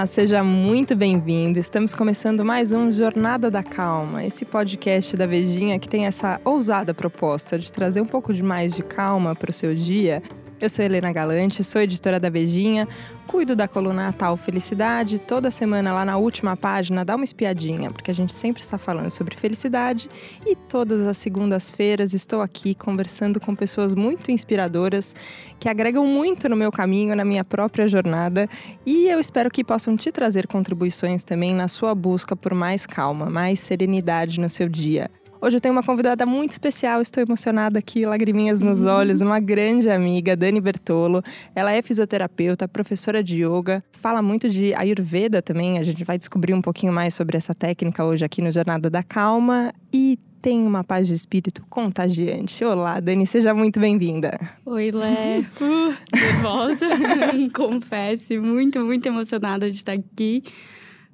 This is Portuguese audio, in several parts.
Olá, seja muito bem-vindo. Estamos começando mais um Jornada da Calma, esse podcast da Vejinha que tem essa ousada proposta de trazer um pouco de mais de calma para o seu dia eu sou Helena Galante, sou editora da Vejinha, cuido da coluna Natal Felicidade. Toda semana lá na última página dá uma espiadinha, porque a gente sempre está falando sobre felicidade. E todas as segundas-feiras estou aqui conversando com pessoas muito inspiradoras que agregam muito no meu caminho, na minha própria jornada. E eu espero que possam te trazer contribuições também na sua busca por mais calma, mais serenidade no seu dia. Hoje eu tenho uma convidada muito especial, estou emocionada aqui, lagriminhas nos olhos, uma grande amiga, Dani Bertolo. Ela é fisioterapeuta, professora de yoga, fala muito de Ayurveda também. A gente vai descobrir um pouquinho mais sobre essa técnica hoje aqui no Jornada da Calma e tem uma paz de espírito contagiante. Olá, Dani, seja muito bem-vinda. Oi, Lé. Uh, nervosa, confesso, muito, muito emocionada de estar aqui.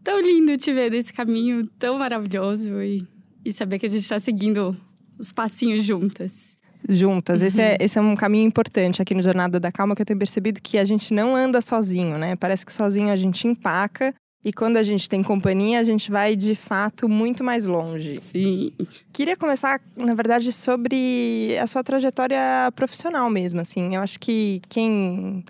Tão lindo te ver nesse caminho tão maravilhoso e e saber que a gente está seguindo os passinhos juntas. Juntas. Uhum. Esse, é, esse é um caminho importante aqui no Jornada da Calma que eu tenho percebido que a gente não anda sozinho, né? Parece que sozinho a gente empaca e quando a gente tem companhia, a gente vai de fato muito mais longe. Sim. Queria começar, na verdade, sobre a sua trajetória profissional mesmo, assim. Eu acho que quem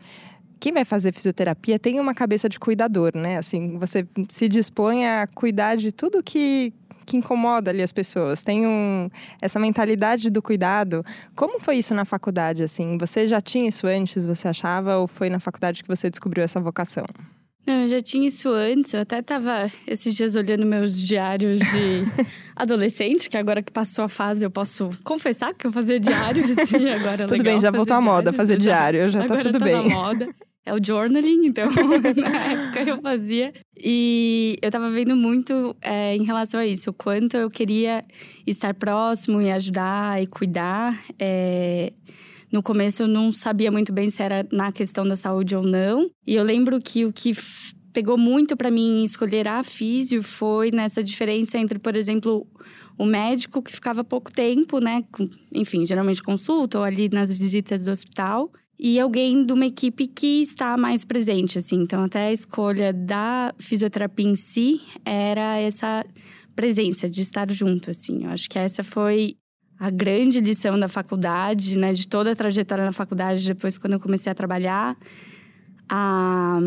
quem vai fazer fisioterapia tem uma cabeça de cuidador, né? Assim, você se dispõe a cuidar de tudo que que incomoda ali as pessoas. Tem um, essa mentalidade do cuidado. Como foi isso na faculdade, assim? Você já tinha isso antes, você achava? Ou foi na faculdade que você descobriu essa vocação? Não, eu já tinha isso antes. Eu até estava esses dias olhando meus diários de adolescente, que agora que passou a fase eu posso confessar que eu fazia diários. Assim, agora é tudo bem, já voltou à moda fazer diário, já tá tudo tá bem. Na moda é o journaling, então na época eu fazia. E eu tava vendo muito é, em relação a isso, o quanto eu queria estar próximo e ajudar e cuidar. É, no começo eu não sabia muito bem se era na questão da saúde ou não. E eu lembro que o que pegou muito para mim escolher a físio foi nessa diferença entre, por exemplo, o médico que ficava pouco tempo, né? enfim, geralmente consulta ou ali nas visitas do hospital e alguém de uma equipe que está mais presente, assim. Então, até a escolha da fisioterapia em si era essa presença, de estar junto, assim. Eu acho que essa foi a grande lição da faculdade, né? De toda a trajetória na faculdade, depois quando eu comecei a trabalhar. A,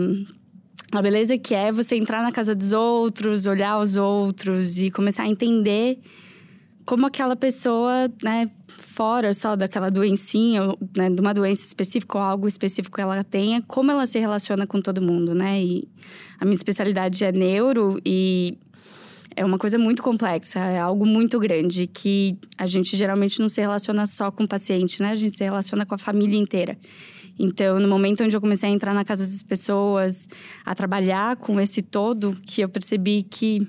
a beleza que é você entrar na casa dos outros, olhar os outros e começar a entender como aquela pessoa, né, fora só daquela doencinha, né, de uma doença específica ou algo específico que ela tenha, como ela se relaciona com todo mundo, né? E a minha especialidade é neuro e é uma coisa muito complexa, é algo muito grande que a gente geralmente não se relaciona só com o paciente, né? A gente se relaciona com a família inteira. Então, no momento onde eu comecei a entrar na casa das pessoas, a trabalhar com esse todo, que eu percebi que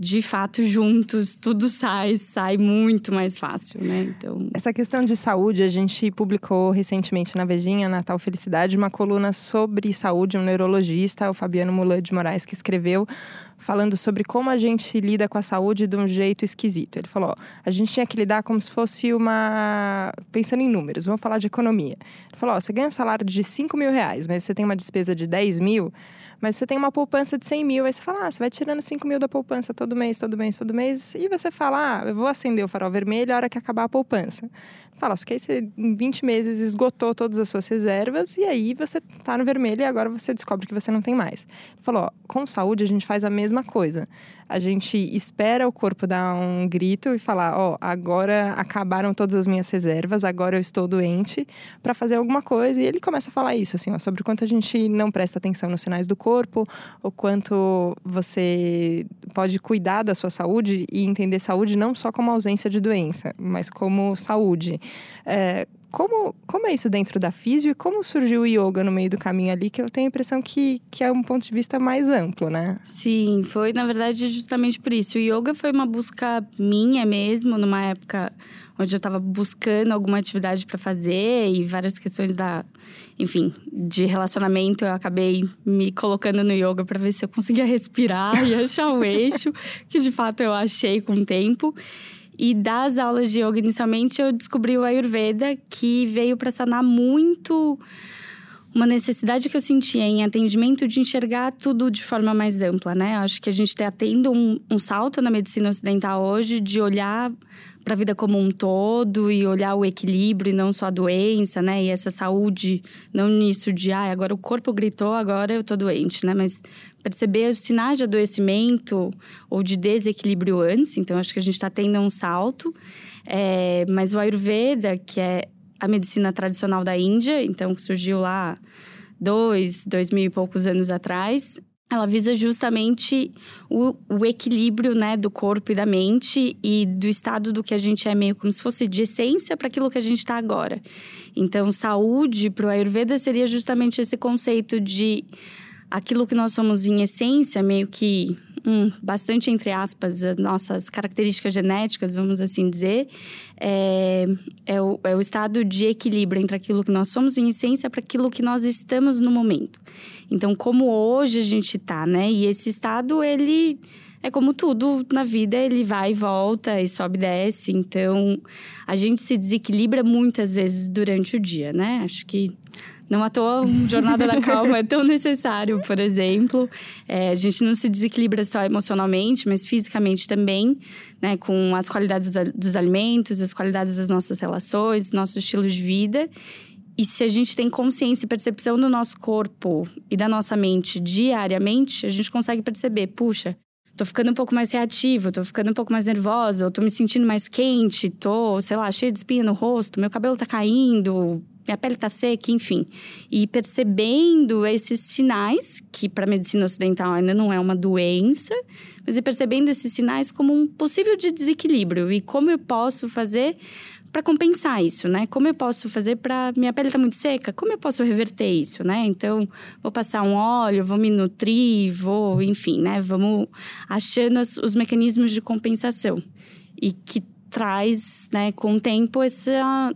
de fato juntos tudo sai, sai muito mais fácil, né? Então, essa questão de saúde, a gente publicou recentemente na Vejinha, Natal Felicidade, uma coluna sobre saúde, um neurologista, o Fabiano Mulan de Moraes, que escreveu falando sobre como a gente lida com a saúde de um jeito esquisito. Ele falou: ó, a gente tinha que lidar como se fosse uma. Pensando em números, vamos falar de economia. Ele falou: ó, você ganha um salário de 5 mil reais, mas você tem uma despesa de 10 mil mas você tem uma poupança de 100 mil, aí você fala, ah, você vai tirando 5 mil da poupança todo mês, todo mês, todo mês, e você fala, ah, eu vou acender o farol vermelho a hora que acabar a poupança. Fala, só que aí você, em 20 meses, esgotou todas as suas reservas, e aí você tá no vermelho e agora você descobre que você não tem mais. Ele falou, ó, com saúde a gente faz a mesma coisa a gente espera o corpo dar um grito e falar: Ó, agora acabaram todas as minhas reservas, agora eu estou doente, para fazer alguma coisa. E ele começa a falar isso, assim, ó, sobre o quanto a gente não presta atenção nos sinais do corpo, o quanto você pode cuidar da sua saúde e entender saúde não só como ausência de doença, mas como saúde. É, como, como é isso dentro da físio e como surgiu o yoga no meio do caminho ali, que eu tenho a impressão que, que é um ponto de vista mais amplo, né? Sim, foi na verdade justamente por isso. O yoga foi uma busca minha mesmo, numa época onde eu estava buscando alguma atividade para fazer e várias questões da, enfim, de relacionamento, eu acabei me colocando no yoga para ver se eu conseguia respirar e achar o eixo, que de fato eu achei com o tempo. E das aulas de yoga, inicialmente, eu descobri o Ayurveda, que veio para sanar muito uma necessidade que eu sentia em atendimento de enxergar tudo de forma mais ampla, né? Acho que a gente está tendo um, um salto na medicina ocidental hoje de olhar para a vida como um todo e olhar o equilíbrio e não só a doença, né? E essa saúde, não nisso de, ah, agora o corpo gritou, agora eu tô doente, né? Mas perceber sinais de adoecimento ou de desequilíbrio antes. Então, acho que a gente está tendo um salto. É, mas o Ayurveda, que é a medicina tradicional da Índia, então que surgiu lá dois, dois mil e poucos anos atrás, ela visa justamente o, o, equilíbrio né, do corpo e da mente e do estado do que a gente é meio como se fosse de essência para aquilo que a gente está agora. Então, saúde para o Ayurveda seria justamente esse conceito de aquilo que nós somos em essência, meio que hum, bastante entre aspas, as nossas características genéticas, vamos assim dizer, é, é, o, é o estado de equilíbrio entre aquilo que nós somos em essência para aquilo que nós estamos no momento. Então, como hoje a gente está, né? E esse estado, ele é como tudo na vida, ele vai e volta e sobe e desce. Então, a gente se desequilibra muitas vezes durante o dia, né? Acho que não à toa, um Jornada da Calma é tão necessário, por exemplo. É, a gente não se desequilibra só emocionalmente, mas fisicamente também, né? Com as qualidades dos alimentos, as qualidades das nossas relações, nosso estilo de vida. E se a gente tem consciência e percepção do nosso corpo e da nossa mente diariamente, a gente consegue perceber, puxa, tô ficando um pouco mais reativo, tô ficando um pouco mais nervosa, tô me sentindo mais quente, tô, sei lá, cheia de espinha no rosto, meu cabelo tá caindo, minha pele está seca, enfim. E percebendo esses sinais, que para a medicina ocidental ainda não é uma doença, mas e percebendo esses sinais como um possível de desequilíbrio e como eu posso fazer para compensar isso, né? Como eu posso fazer para minha pele tá muito seca? Como eu posso reverter isso, né? Então, vou passar um óleo, vou me nutrir, vou, enfim, né? Vamos achando os mecanismos de compensação e que traz, né, com o tempo essa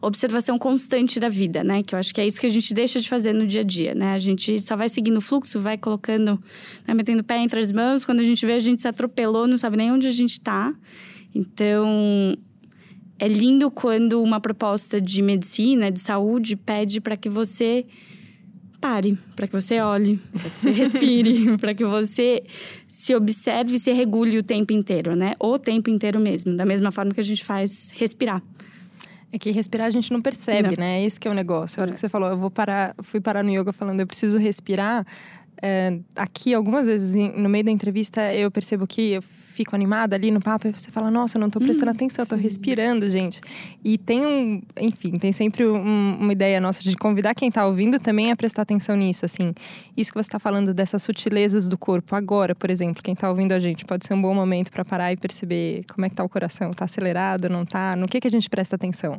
observação constante da vida, né? Que eu acho que é isso que a gente deixa de fazer no dia a dia, né? A gente só vai seguindo o fluxo, vai colocando, né, metendo o pé entre as mãos. Quando a gente vê, a gente se atropelou, não sabe nem onde a gente está. Então, é lindo quando uma proposta de medicina, de saúde, pede para que você pare, para que você olhe, para que você respire, para que você se observe e se regule o tempo inteiro, né? O tempo inteiro mesmo, da mesma forma que a gente faz respirar. É que respirar a gente não percebe, não. né? Esse que é o negócio. A hora é. que você falou, eu vou parar, fui parar no yoga falando, eu preciso respirar. É, aqui, algumas vezes, no meio da entrevista, eu percebo que eu fico animada ali no papo e você fala, nossa, eu não tô prestando hum, atenção, eu tô respirando, gente. E tem um, enfim, tem sempre um, uma ideia nossa de convidar quem tá ouvindo também a prestar atenção nisso, assim. Isso que você tá falando dessas sutilezas do corpo agora, por exemplo, quem tá ouvindo a gente, pode ser um bom momento para parar e perceber como é que tá o coração, tá acelerado, não tá? No que que a gente presta atenção?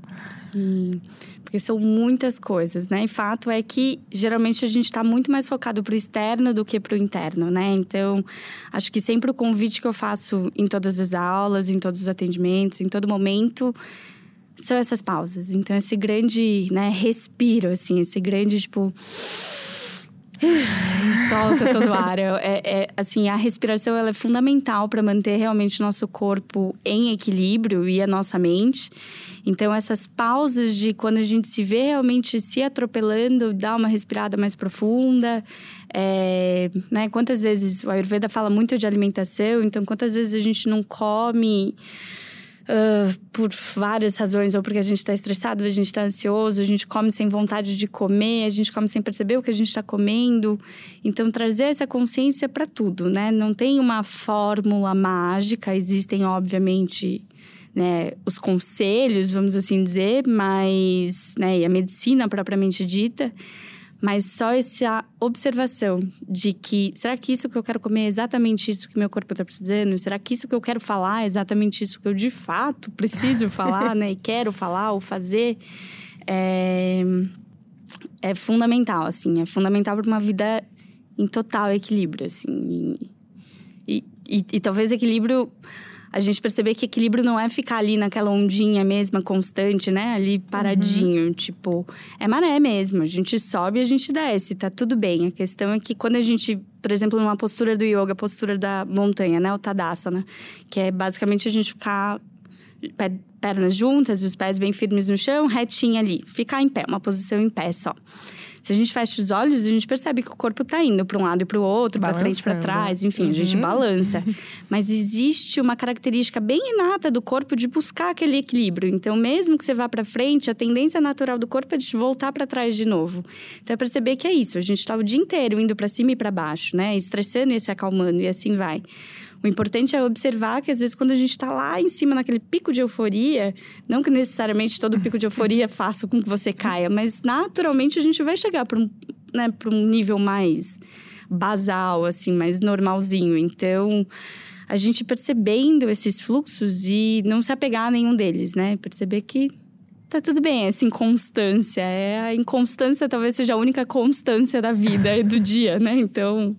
Sim. Porque são muitas coisas, né? E fato é que geralmente a gente está muito mais focado para o externo do que para o interno, né? Então, acho que sempre o convite que eu faço em todas as aulas, em todos os atendimentos, em todo momento, são essas pausas. Então, esse grande, né, respiro, assim, esse grande, tipo. Solta todo o ar. É, é, assim, a respiração ela é fundamental para manter realmente o nosso corpo em equilíbrio e a nossa mente. Então, essas pausas de quando a gente se vê realmente se atropelando, dá uma respirada mais profunda. É, né? Quantas vezes o Ayurveda fala muito de alimentação, então, quantas vezes a gente não come. Uh, por várias razões, ou porque a gente está estressado, a gente está ansioso, a gente come sem vontade de comer, a gente come sem perceber o que a gente está comendo. Então, trazer essa consciência para tudo, né? Não tem uma fórmula mágica, existem, obviamente, né, os conselhos, vamos assim dizer, mas, né, e a medicina propriamente dita, mas só essa observação de que será que isso que eu quero comer é exatamente isso que meu corpo está precisando? Será que isso que eu quero falar é exatamente isso que eu de fato preciso falar, né, e quero falar ou fazer? É, é fundamental, assim, é fundamental para uma vida em total equilíbrio, assim, e, e, e talvez equilíbrio a gente perceber que equilíbrio não é ficar ali naquela ondinha mesma, constante, né? Ali paradinho. Uhum. Tipo, é maré mesmo. A gente sobe e a gente desce, tá tudo bem. A questão é que quando a gente, por exemplo, numa postura do yoga, postura da montanha, né? O Tadasana, que é basicamente a gente ficar pernas juntas, os pés bem firmes no chão, retinha ali. Ficar em pé, uma posição em pé só. Se a gente fecha os olhos, a gente percebe que o corpo está indo para um lado e para o outro, para frente e para trás, enfim, uhum. a gente uhum. balança. Mas existe uma característica bem inata do corpo de buscar aquele equilíbrio. Então, mesmo que você vá para frente, a tendência natural do corpo é de voltar para trás de novo. Então, é perceber que é isso. A gente está o dia inteiro indo para cima e para baixo, né? Estressando e se acalmando, e assim vai. O importante é observar que, às vezes, quando a gente está lá em cima, naquele pico de euforia, não que necessariamente todo pico de euforia faça com que você caia, mas naturalmente a gente vai chegar para um, né, um nível mais basal, assim, mais normalzinho. Então, a gente percebendo esses fluxos e não se apegar a nenhum deles, né? Perceber que tá tudo bem, essa inconstância. É, a inconstância talvez seja a única constância da vida e do dia, né? Então,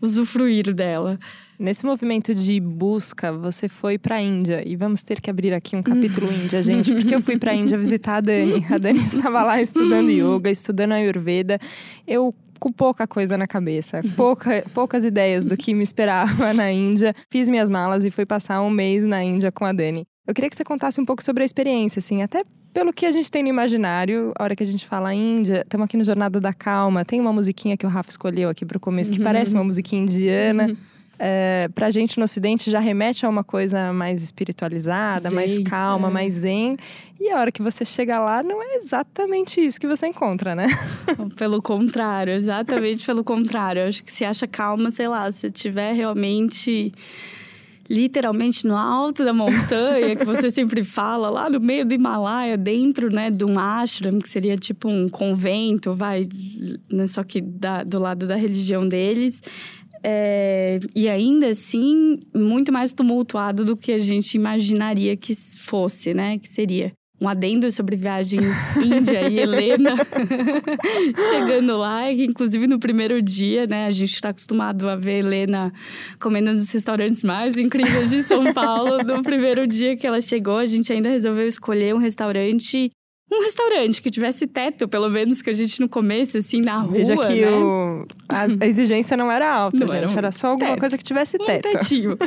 usufruir dela. Nesse movimento de busca, você foi para a Índia e vamos ter que abrir aqui um capítulo Índia, gente, porque eu fui para a Índia visitar a Dani. A Dani estava lá estudando yoga, estudando ayurveda. Eu com pouca coisa na cabeça, pouca, poucas ideias do que me esperava na Índia. Fiz minhas malas e fui passar um mês na Índia com a Dani. Eu queria que você contasse um pouco sobre a experiência, assim, até pelo que a gente tem no imaginário, a hora que a gente fala Índia, estamos aqui no Jornada da Calma, tem uma musiquinha que o Rafa escolheu aqui para o começo, que uhum. parece uma musiquinha indiana. Uhum é, pra gente no Ocidente já remete a uma coisa mais espiritualizada, mais calma, é. mais zen. E a hora que você chega lá, não é exatamente isso que você encontra, né? Pelo contrário, exatamente pelo contrário. Eu acho que se acha calma, sei lá, se tiver realmente literalmente no alto da montanha, que você sempre fala, lá no meio do Himalaia, dentro né, de um ashram, que seria tipo um convento, vai, né, só que da, do lado da religião deles. É, e ainda assim, muito mais tumultuado do que a gente imaginaria que fosse, né? Que seria um adendo sobre viagem Índia e Helena chegando lá, inclusive no primeiro dia, né, a gente está acostumado a ver Helena comendo nos restaurantes mais incríveis de São Paulo. no primeiro dia que ela chegou, a gente ainda resolveu escolher um restaurante um restaurante que tivesse teto, pelo menos que a gente no começo, assim, na rua, Veja que né? o, a, exigência não era alta, não gente. Era, um era, só alguma teto. coisa que tivesse teto. Um tetinho.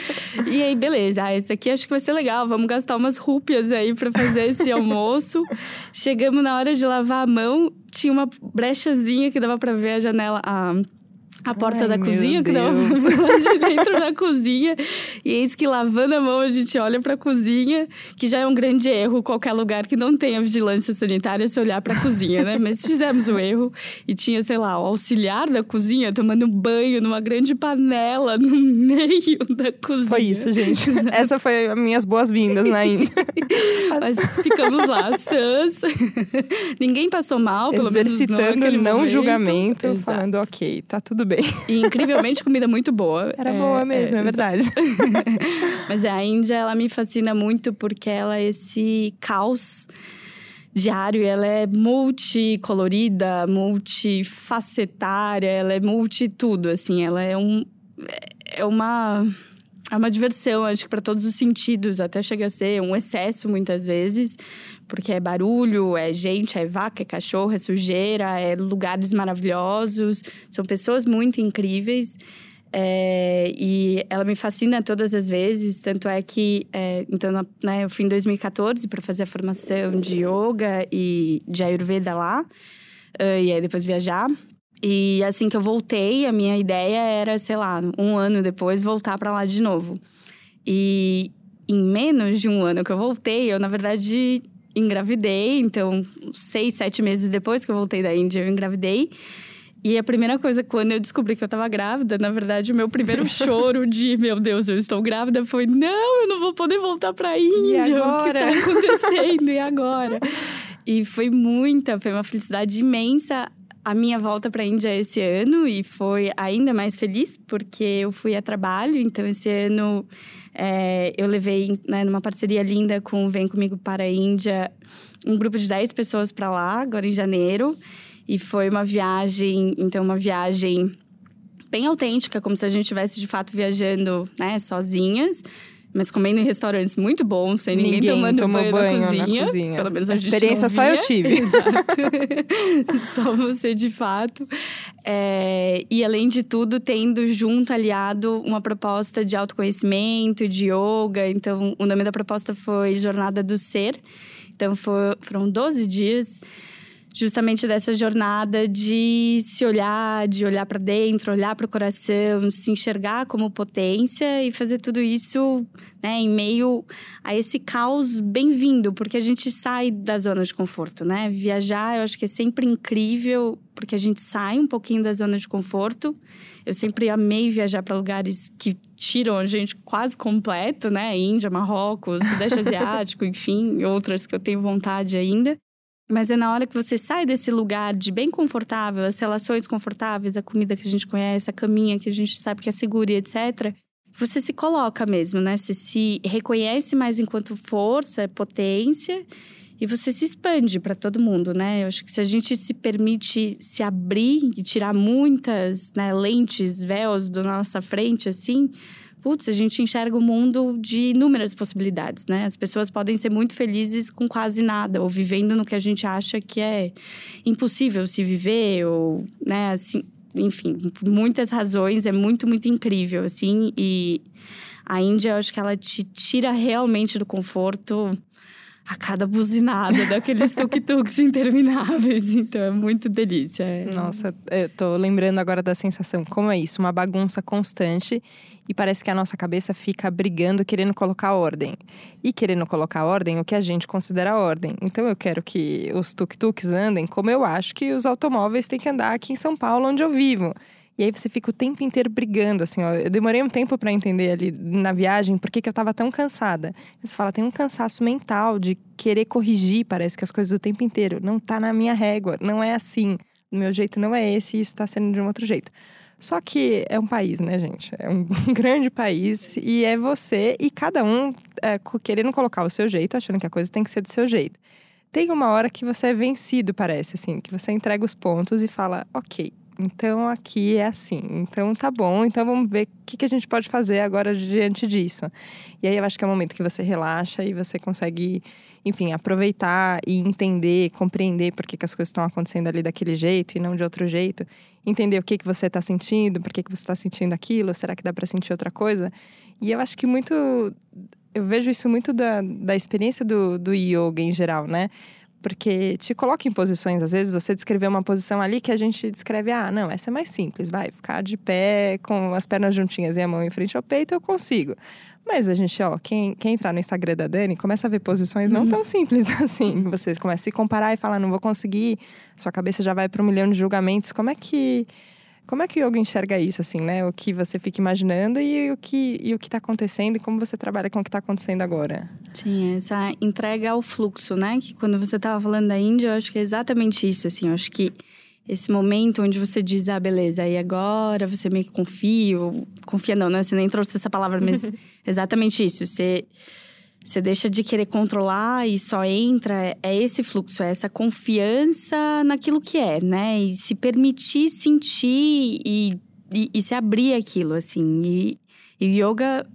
e aí, beleza. Ah, esse aqui acho que vai ser legal. Vamos gastar umas rúpias aí para fazer esse almoço. Chegamos na hora de lavar a mão. Tinha uma brechazinha que dava para ver a janela... A, a porta Ai, da cozinha, que dava pra de dentro da cozinha. E eis que lavando a mão, a gente olha pra cozinha, que já é um grande erro qualquer lugar que não tenha vigilância sanitária se olhar pra cozinha, né? Mas fizemos o erro e tinha, sei lá, o auxiliar da cozinha tomando banho numa grande panela no meio da cozinha. Foi isso, gente. Essa foi as minhas boas-vindas na Índia. Mas ficamos lá, sãs. Ninguém passou mal, pelo menos Exercitando não momento. julgamento, Exato. falando ok, tá tudo bem bem. E incrivelmente comida muito boa. Era é, boa mesmo, é, é verdade. Mas a Índia, ela me fascina muito porque ela é esse caos diário, ela é multicolorida, multifacetária, ela é multi tudo, assim, ela é um é uma é uma diversão, acho que para todos os sentidos, até chega a ser um excesso muitas vezes, porque é barulho, é gente, é vaca, é cachorro, é sujeira, é lugares maravilhosos, são pessoas muito incríveis. É, e ela me fascina todas as vezes, tanto é que é, então né, eu fui em 2014 para fazer a formação de yoga e de ayurveda lá, uh, e aí depois viajar. E assim que eu voltei, a minha ideia era, sei lá, um ano depois voltar para lá de novo. E em menos de um ano que eu voltei, eu na verdade engravidei. Então, seis, sete meses depois que eu voltei da Índia, eu engravidei. E a primeira coisa, quando eu descobri que eu tava grávida, na verdade, o meu primeiro choro de meu Deus, eu estou grávida foi: não, eu não vou poder voltar pra Índia. E agora? O que tá acontecendo? e agora? E foi muita, foi uma felicidade imensa a minha volta para a Índia esse ano e foi ainda mais feliz porque eu fui a trabalho. Então, esse ano é, eu levei, né, numa parceria linda com Vem Comigo para a Índia, um grupo de 10 pessoas para lá, agora em janeiro. E foi uma viagem, então, uma viagem bem autêntica, como se a gente estivesse de fato viajando, né, sozinhas mas comendo em restaurantes muito bons, sem ninguém, ninguém tomando banho, banho na, cozinha. na, cozinha. Pelo menos a, a experiência só eu tive. Exato. só você de fato. É, e além de tudo, tendo junto, aliado, uma proposta de autoconhecimento, de yoga. Então, o nome da proposta foi Jornada do Ser. Então, for, foram 12 dias justamente dessa jornada de se olhar, de olhar para dentro, olhar para o coração, se enxergar como potência e fazer tudo isso, né, em meio a esse caos bem-vindo, porque a gente sai da zona de conforto, né? Viajar, eu acho que é sempre incrível, porque a gente sai um pouquinho da zona de conforto. Eu sempre amei viajar para lugares que tiram a gente quase completo, né? Índia, Marrocos, Sudeste Asiático, enfim, outras que eu tenho vontade ainda. Mas é na hora que você sai desse lugar de bem confortável, as relações confortáveis, a comida que a gente conhece, a caminha que a gente sabe que é segura e etc. Você se coloca mesmo, né? Você se reconhece mais enquanto força, potência e você se expande para todo mundo, né? Eu acho que se a gente se permite se abrir e tirar muitas né, lentes, véus da nossa frente, assim, putz, a gente enxerga o mundo de inúmeras possibilidades, né? As pessoas podem ser muito felizes com quase nada, ou vivendo no que a gente acha que é impossível se viver, ou, né, assim, enfim, muitas razões, é muito, muito incrível, assim, e a Índia, eu acho que ela te tira realmente do conforto a cada buzinada daqueles tuk-tuks intermináveis. Então é muito delícia. É. Nossa, eu tô lembrando agora da sensação. Como é isso? Uma bagunça constante e parece que a nossa cabeça fica brigando, querendo colocar ordem. E querendo colocar ordem o que a gente considera ordem. Então eu quero que os tuk-tuks andem como eu acho que os automóveis têm que andar aqui em São Paulo, onde eu vivo. E aí você fica o tempo inteiro brigando, assim, ó. Eu demorei um tempo para entender ali na viagem por que, que eu tava tão cansada. Você fala, tem um cansaço mental de querer corrigir, parece que as coisas o tempo inteiro. Não tá na minha régua, não é assim. O meu jeito não é esse isso tá sendo de um outro jeito. Só que é um país, né, gente? É um grande país e é você e cada um é, querendo colocar o seu jeito, achando que a coisa tem que ser do seu jeito. Tem uma hora que você é vencido, parece, assim, que você entrega os pontos e fala, ok, então aqui é assim. Então tá bom, então vamos ver o que, que a gente pode fazer agora diante disso. E aí eu acho que é o momento que você relaxa e você consegue, enfim, aproveitar e entender, compreender por que, que as coisas estão acontecendo ali daquele jeito e não de outro jeito. Entender o que, que você está sentindo, por que, que você está sentindo aquilo, será que dá para sentir outra coisa? E eu acho que muito. Eu vejo isso muito da, da experiência do, do yoga em geral, né? Porque te coloca em posições, às vezes você descreveu uma posição ali que a gente descreve, ah, não, essa é mais simples, vai, ficar de pé com as pernas juntinhas e a mão em frente ao peito, eu consigo. Mas a gente, ó, quem, quem entrar no Instagram da Dani começa a ver posições não uhum. tão simples assim. Vocês começam a se comparar e falar, não vou conseguir, sua cabeça já vai para um milhão de julgamentos. Como é que como é que o yoga enxerga isso, assim, né? O que você fica imaginando e o que e o que está acontecendo e como você trabalha com o que está acontecendo agora? Sim, essa entrega ao fluxo, né? Que quando você estava falando da Índia, eu acho que é exatamente isso, assim. Eu acho que esse momento onde você diz, ah, beleza, e agora você meio que confia, confia não, né? Você nem trouxe essa palavra, mas exatamente isso. Você você deixa de querer controlar e só entra. É esse fluxo, é essa confiança naquilo que é, né? E se permitir sentir e, e, e se abrir aquilo, assim. E, e yoga,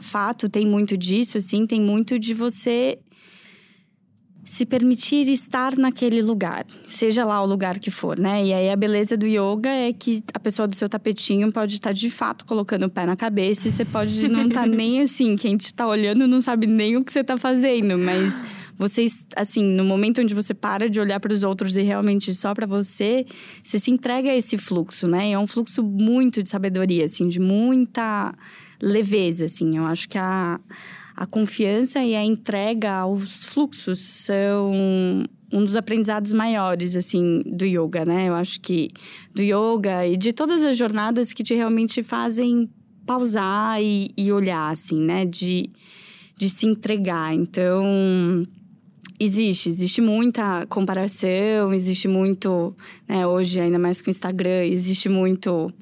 fato, tem muito disso, assim, tem muito de você se permitir estar naquele lugar, seja lá o lugar que for, né? E aí a beleza do yoga é que a pessoa do seu tapetinho pode estar de fato colocando o pé na cabeça e você pode não estar tá nem assim, quem te está olhando não sabe nem o que você está fazendo, mas vocês, assim, no momento onde você para de olhar para os outros e realmente só para você, você se entrega a esse fluxo, né? E é um fluxo muito de sabedoria, assim, de muita leveza, assim. Eu acho que a a confiança e a entrega aos fluxos são um dos aprendizados maiores, assim, do yoga, né? Eu acho que do yoga e de todas as jornadas que te realmente fazem pausar e, e olhar, assim, né? De, de se entregar. Então, existe, existe muita comparação, existe muito, né? Hoje, ainda mais com o Instagram, existe muito...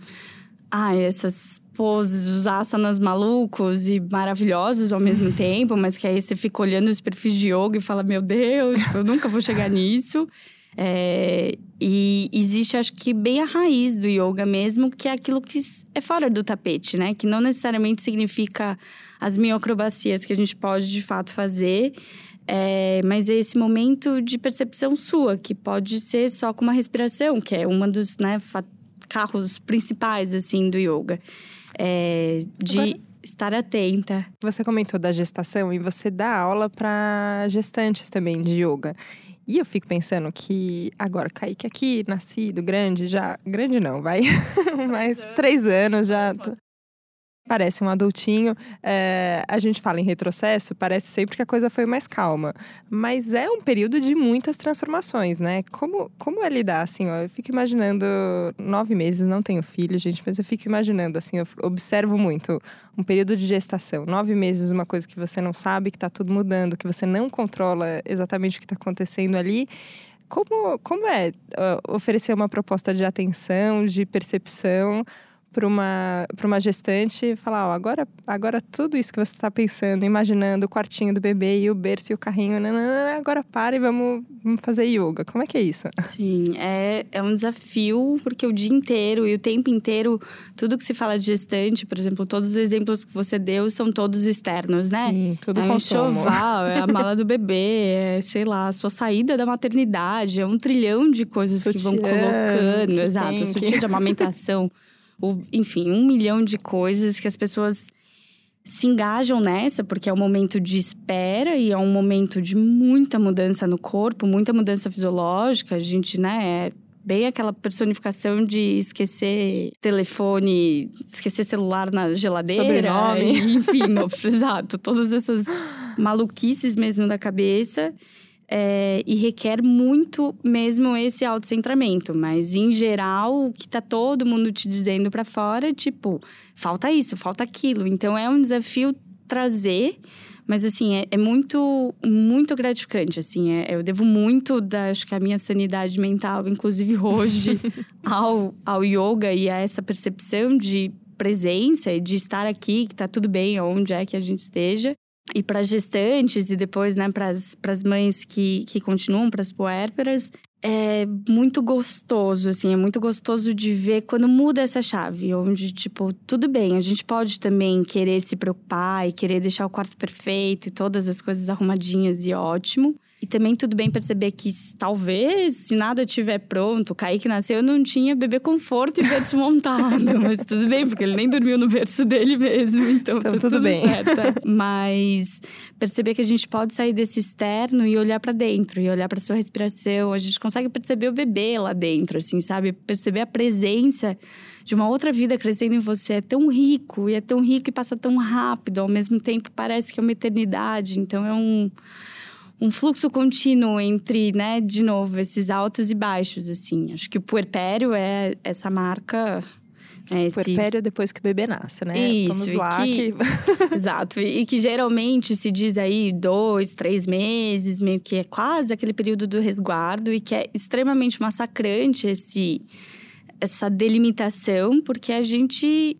Ah, essas poses, os asanas malucos e maravilhosos ao mesmo tempo, mas que aí você fica olhando os perfis de yoga e fala: Meu Deus, tipo, eu nunca vou chegar nisso. É, e existe, acho que, bem a raiz do yoga mesmo, que é aquilo que é fora do tapete, né? Que não necessariamente significa as mioacrobacias que a gente pode de fato fazer. É, mas é esse momento de percepção sua, que pode ser só com uma respiração, que é uma dos né, carros principais, assim, do yoga é, de Agora, estar atenta. Você comentou da gestação e você dá aula para gestantes também de yoga. E eu fico pensando que agora Kaique aqui, nascido, grande, já. Grande não, vai. Mas três anos já. Parece um adultinho. É, a gente fala em retrocesso, parece sempre que a coisa foi mais calma. Mas é um período de muitas transformações, né? Como, como é lidar, assim, ó, eu fico imaginando… Nove meses, não tenho filho, gente, mas eu fico imaginando, assim, eu observo muito um período de gestação. Nove meses, uma coisa que você não sabe, que está tudo mudando, que você não controla exatamente o que está acontecendo ali. Como, como é uh, oferecer uma proposta de atenção, de percepção para uma, uma gestante falar: ó, agora, agora tudo isso que você está pensando, imaginando o quartinho do bebê e o berço e o carrinho, nanana, agora para e vamos, vamos fazer yoga. Como é que é isso? Sim, é, é um desafio, porque o dia inteiro e o tempo inteiro, tudo que se fala de gestante, por exemplo, todos os exemplos que você deu são todos externos, né? Sim, tudo é um enxoval, é a mala do bebê, é, sei lá, a sua saída da maternidade, é um trilhão de coisas Sutiã, que vão colocando. Que exato, sutiã de amamentação. enfim, um milhão de coisas que as pessoas se engajam nessa, porque é um momento de espera e é um momento de muita mudança no corpo, muita mudança fisiológica. A gente, né, é bem aquela personificação de esquecer telefone, esquecer celular na geladeira. Sobrenome. E, enfim, exato. Todas essas maluquices mesmo da cabeça é, e requer muito mesmo esse autocentramento. Mas, em geral, o que tá todo mundo te dizendo para fora, tipo, falta isso, falta aquilo. Então, é um desafio trazer mas, assim, é, é, muito, muito gratificante, assim. É, eu devo muito da, acho que a minha sanidade mental, inclusive hoje, ao, ao yoga e a essa percepção de presença e de estar aqui, que tá tudo bem, onde é que a gente esteja e para gestantes e depois, né, para as mães que, que continuam, para as puérperas, é muito gostoso, assim, é muito gostoso de ver quando muda essa chave, onde, tipo, tudo bem, a gente pode também querer se preocupar e querer deixar o quarto perfeito e todas as coisas arrumadinhas e ótimo. E também tudo bem perceber que talvez, se nada estiver pronto, o Kaique nasceu não tinha bebê conforto e berço montado. mas tudo bem, porque ele nem dormiu no berço dele mesmo. Então, então tá tudo, tudo bem. Certo. Mas perceber que a gente pode sair desse externo e olhar para dentro. E olhar para sua respiração. A gente consegue perceber o bebê lá dentro, assim, sabe? Perceber a presença de uma outra vida crescendo em você. É tão rico. E é tão rico e passa tão rápido. Ao mesmo tempo, parece que é uma eternidade. Então, é um um fluxo contínuo entre, né, de novo, esses altos e baixos, assim. Acho que o puerpério é essa marca é esse... Puerpério depois que o bebê nasce, né? Isso, Vamos lá. Que... que... Exato. E que geralmente se diz aí dois, três meses, meio que é quase aquele período do resguardo e que é extremamente massacrante esse, essa delimitação, porque a gente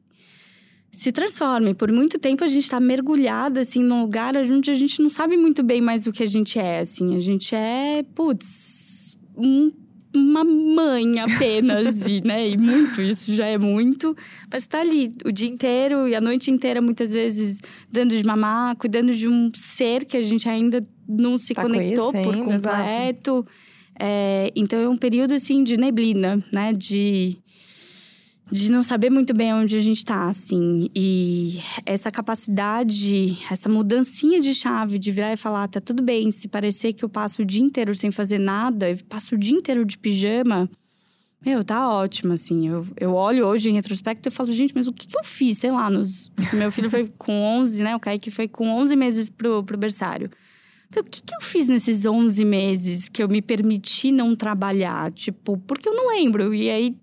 se transforme. Por muito tempo a gente está mergulhada assim num lugar onde a gente não sabe muito bem mais o que a gente é, assim. A gente é, putz, um, uma mãe apenas, e, né? E muito, isso já é muito. Mas está ali o dia inteiro e a noite inteira, muitas vezes, dando de mamar, cuidando de um ser que a gente ainda não se tá conectou por completo. É, então é um período assim de neblina, né? De de não saber muito bem onde a gente está, assim. E essa capacidade, essa mudancinha de chave de virar e falar, tá tudo bem, se parecer que eu passo o dia inteiro sem fazer nada, eu passo o dia inteiro de pijama, meu, tá ótimo, assim. Eu, eu olho hoje em retrospecto e falo, gente, mas o que, que eu fiz? Sei lá, nos... meu filho foi com 11, né? O Kaique foi com 11 meses pro, pro berçário. Então, o que, que eu fiz nesses 11 meses que eu me permiti não trabalhar? Tipo, porque eu não lembro. E aí,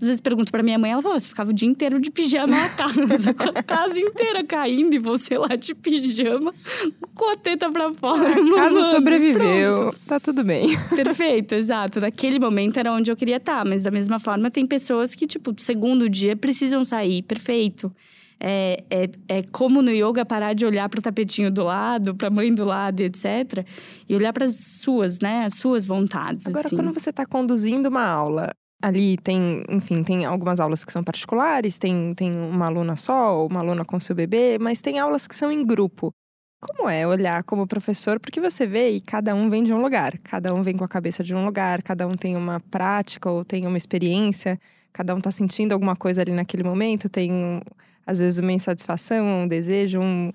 às vezes pergunto pra minha mãe, ela fala: você ficava o dia inteiro de pijama na casa, com a casa inteira caindo e você lá de pijama, com a teta pra fora. A casa sobreviveu, pronto. tá tudo bem. Perfeito, exato. Naquele momento era onde eu queria estar, mas da mesma forma tem pessoas que, tipo, segundo dia precisam sair, perfeito. É, é, é como no yoga parar de olhar para o tapetinho do lado, para a mãe do lado, etc. E olhar para as suas, né? As suas vontades. Agora, assim. quando você está conduzindo uma aula, Ali tem, enfim, tem algumas aulas que são particulares, tem, tem uma aluna só, uma aluna com seu bebê, mas tem aulas que são em grupo. Como é olhar como professor? Porque você vê e cada um vem de um lugar, cada um vem com a cabeça de um lugar, cada um tem uma prática ou tem uma experiência, cada um está sentindo alguma coisa ali naquele momento, tem às vezes uma insatisfação, um desejo, um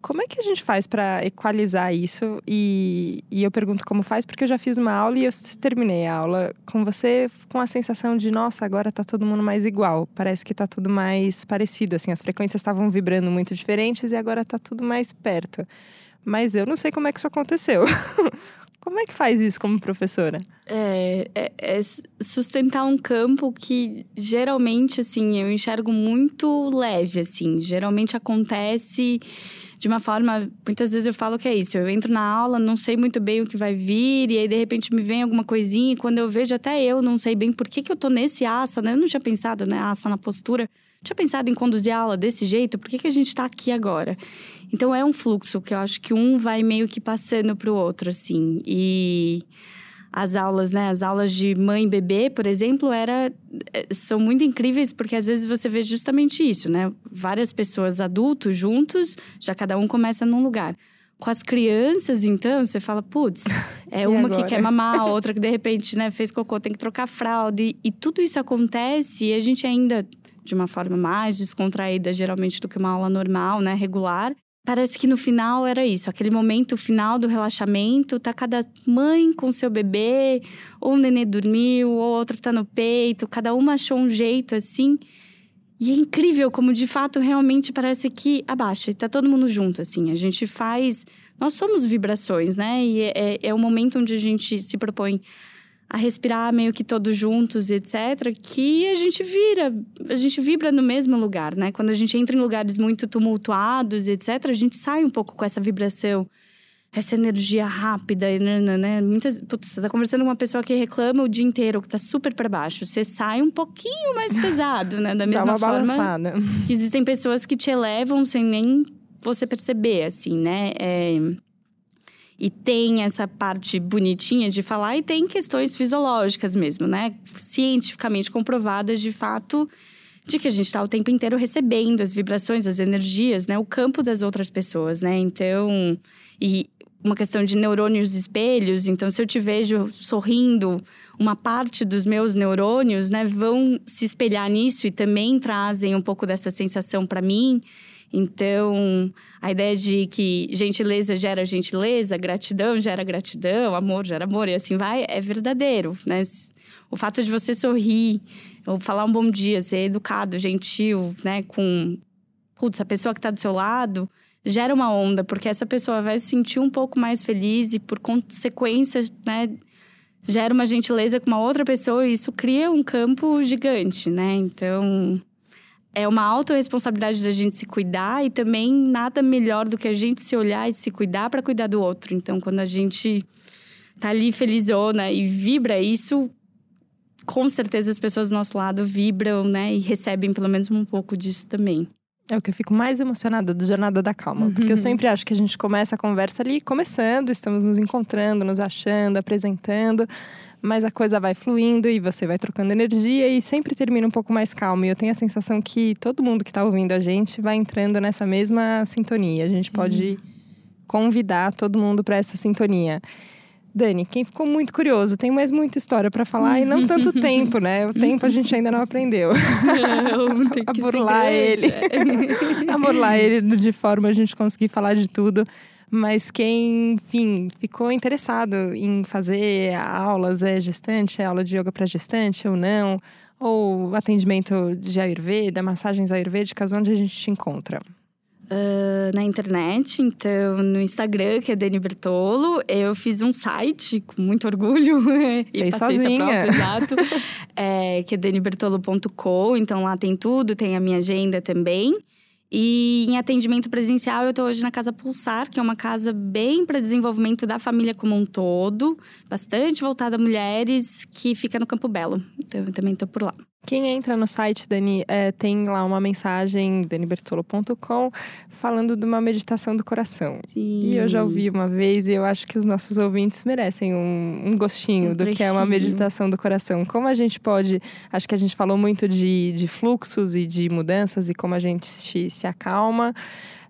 Como é que a gente faz para equalizar isso? E, e, eu pergunto como faz, porque eu já fiz uma aula e eu terminei a aula com você com a sensação de, nossa, agora tá todo mundo mais igual. Parece que tá tudo mais parecido, assim, as frequências estavam vibrando muito diferentes e agora tá tudo mais perto. Mas eu não sei como é que isso aconteceu. Como é que faz isso como professora? É, é, é, sustentar um campo que geralmente, assim, eu enxergo muito leve, assim. Geralmente acontece de uma forma. Muitas vezes eu falo que é isso. Eu entro na aula, não sei muito bem o que vai vir, e aí de repente me vem alguma coisinha, e quando eu vejo, até eu não sei bem por que, que eu tô nesse asana. Eu não tinha pensado, né, asa na postura. tinha pensado em conduzir a aula desse jeito, por que, que a gente tá aqui agora? Então é um fluxo que eu acho que um vai meio que passando pro outro, assim. E as aulas, né? As aulas de mãe e bebê, por exemplo, era, eh, são muito incríveis porque às vezes você vê justamente isso, né? Várias pessoas adultos juntos, já cada um começa num lugar. Com as crianças, então, você fala, putz, é uma que quer mamar, outra que de repente, né, fez cocô, tem que trocar fralda. E, e tudo isso acontece e a gente ainda, de uma forma mais descontraída, geralmente, do que uma aula normal, né, regular, parece que no final era isso, aquele momento final do relaxamento, tá cada mãe com seu bebê, ou o nenê dormiu, ou outra tá no peito, cada uma achou um jeito assim. E é incrível como de fato realmente parece que abaixa, tá todo mundo junto assim. A gente faz, nós somos vibrações, né? E é, é, é o momento onde a gente se propõe a respirar meio que todos juntos, etc., que a gente vira, a gente vibra no mesmo lugar, né? Quando a gente entra em lugares muito tumultuados, etc., a gente sai um pouco com essa vibração, essa energia rápida, né? né, né? Muitas, putz, você tá conversando com uma pessoa que reclama o dia inteiro, que tá super para baixo. Você sai um pouquinho mais pesado, né? Da mesma forma balançada. que existem pessoas que te elevam sem nem você perceber, assim, né? É e tem essa parte bonitinha de falar e tem questões fisiológicas mesmo, né? Cientificamente comprovadas de fato de que a gente está o tempo inteiro recebendo as vibrações, as energias, né? O campo das outras pessoas, né? Então, e uma questão de neurônios espelhos. Então, se eu te vejo sorrindo, uma parte dos meus neurônios, né, vão se espelhar nisso e também trazem um pouco dessa sensação para mim. Então, a ideia de que gentileza gera gentileza, gratidão gera gratidão, amor gera amor, e assim vai, é verdadeiro, né? O fato de você sorrir, ou falar um bom dia, ser educado, gentil, né? Com, putz, a pessoa que está do seu lado, gera uma onda, porque essa pessoa vai se sentir um pouco mais feliz e, por consequência, né? Gera uma gentileza com uma outra pessoa e isso cria um campo gigante, né? Então, é uma autorresponsabilidade da gente se cuidar e também nada melhor do que a gente se olhar e se cuidar para cuidar do outro. Então, quando a gente tá ali felizona e vibra isso, com certeza as pessoas do nosso lado vibram, né? E recebem pelo menos um pouco disso também. É o que eu fico mais emocionada do Jornada da Calma. Uhum. Porque eu sempre acho que a gente começa a conversa ali começando, estamos nos encontrando, nos achando, apresentando mas a coisa vai fluindo e você vai trocando energia e sempre termina um pouco mais calmo. E eu tenho a sensação que todo mundo que está ouvindo a gente vai entrando nessa mesma sintonia. A gente Sim. pode convidar todo mundo para essa sintonia. Dani, quem ficou muito curioso, tem mais muita história para falar e não tanto tempo, né? O tempo a gente ainda não aprendeu. Não, tem que a burlar ele. a burlar ele de forma a gente conseguir falar de tudo. Mas quem, enfim, ficou interessado em fazer aulas, é gestante, é aula de yoga para gestante ou não, ou atendimento de Ayurveda, massagens ayurvédicas, onde a gente te encontra? Uh, na internet, então no Instagram, que é Dani Bertolo. Eu fiz um site com muito orgulho e Fez sozinha. própria, exato. é, que é danibertolo.com, então lá tem tudo, tem a minha agenda também. E em atendimento presencial, eu estou hoje na Casa Pulsar, que é uma casa bem para desenvolvimento da família como um todo, bastante voltada a mulheres, que fica no Campo Belo. Então, eu também estou por lá. Quem entra no site, Dani, é, tem lá uma mensagem, danibertolo.com, falando de uma meditação do coração. Sim. E eu já ouvi uma vez e eu acho que os nossos ouvintes merecem um, um gostinho um do que é uma meditação do coração. Como a gente pode. Acho que a gente falou muito de, de fluxos e de mudanças e como a gente se, se acalma.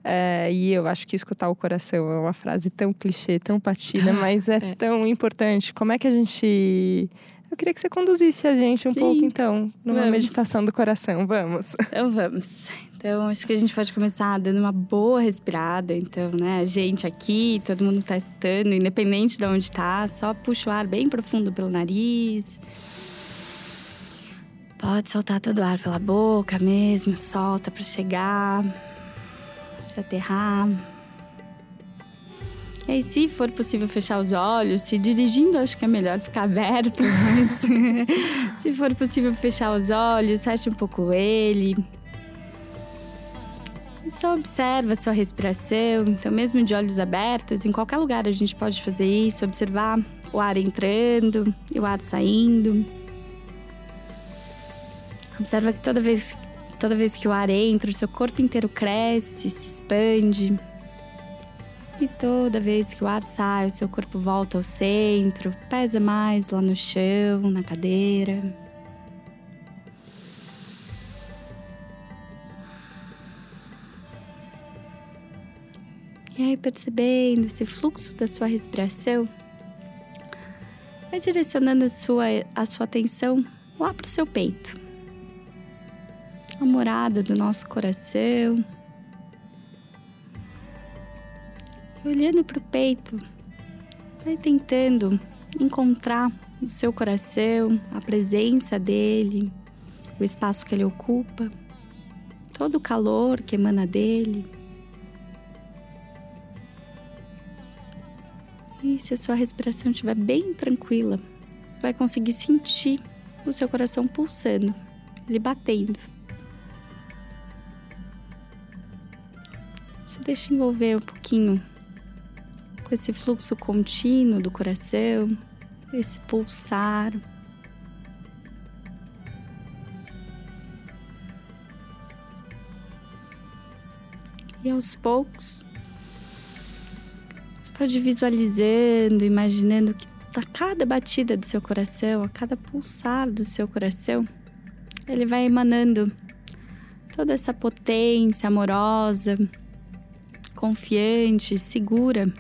É, e eu acho que escutar o coração é uma frase tão clichê, tão patida, mas é, é. tão importante. Como é que a gente eu queria que você conduzisse a gente um Sim, pouco, então, numa vamos. meditação do coração. Vamos. Então vamos. Então, acho que a gente pode começar dando uma boa respirada. Então, né, a gente aqui, todo mundo tá escutando, independente de onde tá, só puxa o ar bem profundo pelo nariz. Pode soltar todo o ar pela boca mesmo, solta para chegar, se aterrar. E aí, se for possível fechar os olhos, se dirigindo, acho que é melhor ficar aberto, mas se for possível fechar os olhos, feche um pouco ele. E só observa a sua respiração. Então, mesmo de olhos abertos, em qualquer lugar a gente pode fazer isso, observar o ar entrando e o ar saindo. Observa que toda vez, toda vez que o ar entra, o seu corpo inteiro cresce, se expande. E toda vez que o ar sai, o seu corpo volta ao centro, pesa mais lá no chão, na cadeira. E aí, percebendo esse fluxo da sua respiração, vai direcionando a sua, a sua atenção lá para o seu peito, a morada do nosso coração. Olhando para o peito, vai tentando encontrar o seu coração, a presença dele, o espaço que ele ocupa, todo o calor que emana dele. E se a sua respiração estiver bem tranquila, você vai conseguir sentir o seu coração pulsando, ele batendo. Se deixa envolver um pouquinho com esse fluxo contínuo do coração, esse pulsar. E aos poucos, você pode ir visualizando, imaginando que a cada batida do seu coração, a cada pulsar do seu coração, ele vai emanando toda essa potência amorosa, confiante, segura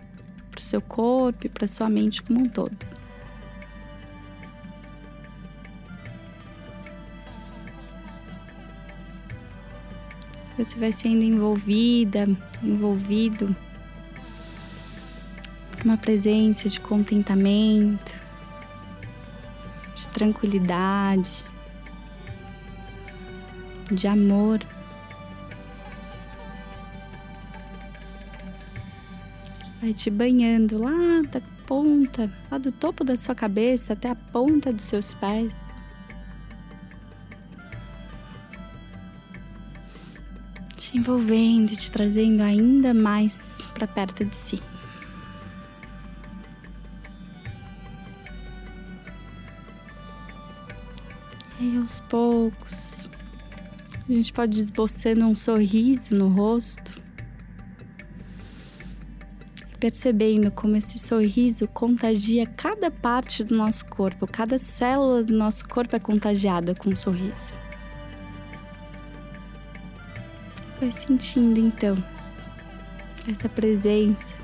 para o seu corpo e para sua mente como um todo. Você vai sendo envolvida, envolvido por uma presença de contentamento, de tranquilidade, de amor. Vai te banhando lá da ponta, lá do topo da sua cabeça até a ponta dos seus pés. Te envolvendo e te trazendo ainda mais para perto de si. E aos poucos, a gente pode esboçando um sorriso no rosto percebendo como esse sorriso contagia cada parte do nosso corpo, cada célula do nosso corpo é contagiada com um sorriso. Vai sentindo então essa presença,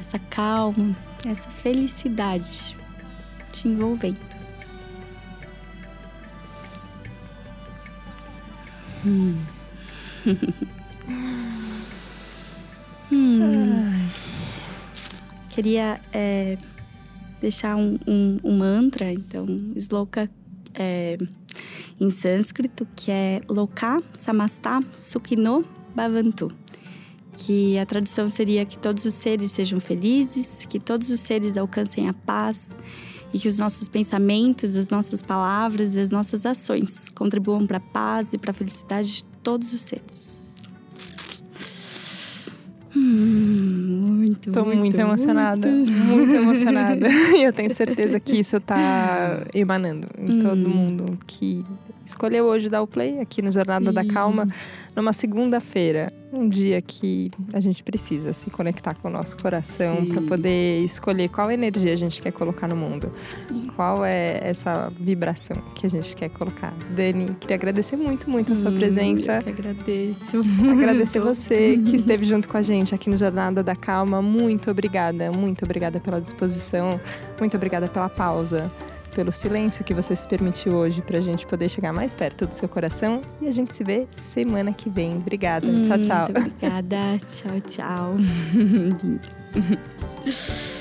essa calma, essa felicidade te envolvendo. Hum. queria é, deixar um, um, um, mantra, então, sloka é, em sânscrito, que é Loka Samasta Sukhino Bhavantu. Que a tradução seria que todos os seres sejam felizes, que todos os seres alcancem a paz e que os nossos pensamentos, as nossas palavras e as nossas ações contribuam para a paz e para a felicidade de todos os seres. Hum, muito, Tô muito, muito emocionada. Muito, muito emocionada. e eu tenho certeza que isso tá emanando em hum. todo mundo que escolheu hoje dar o play aqui no Jornada da Calma, numa segunda-feira um dia que a gente precisa se conectar com o nosso coração para poder escolher qual energia a gente quer colocar no mundo. Sim. Qual é essa vibração que a gente quer colocar. Dani, queria agradecer muito, muito a sua hum, presença. Eu que agradeço. Agradecer você que esteve junto com a gente aqui no Jornada da Calma. Muito obrigada, muito obrigada pela disposição, muito obrigada pela pausa pelo silêncio que você se permitiu hoje para a gente poder chegar mais perto do seu coração. E a gente se vê semana que vem. Obrigada. Hum, tchau, tchau. Obrigada. tchau, tchau.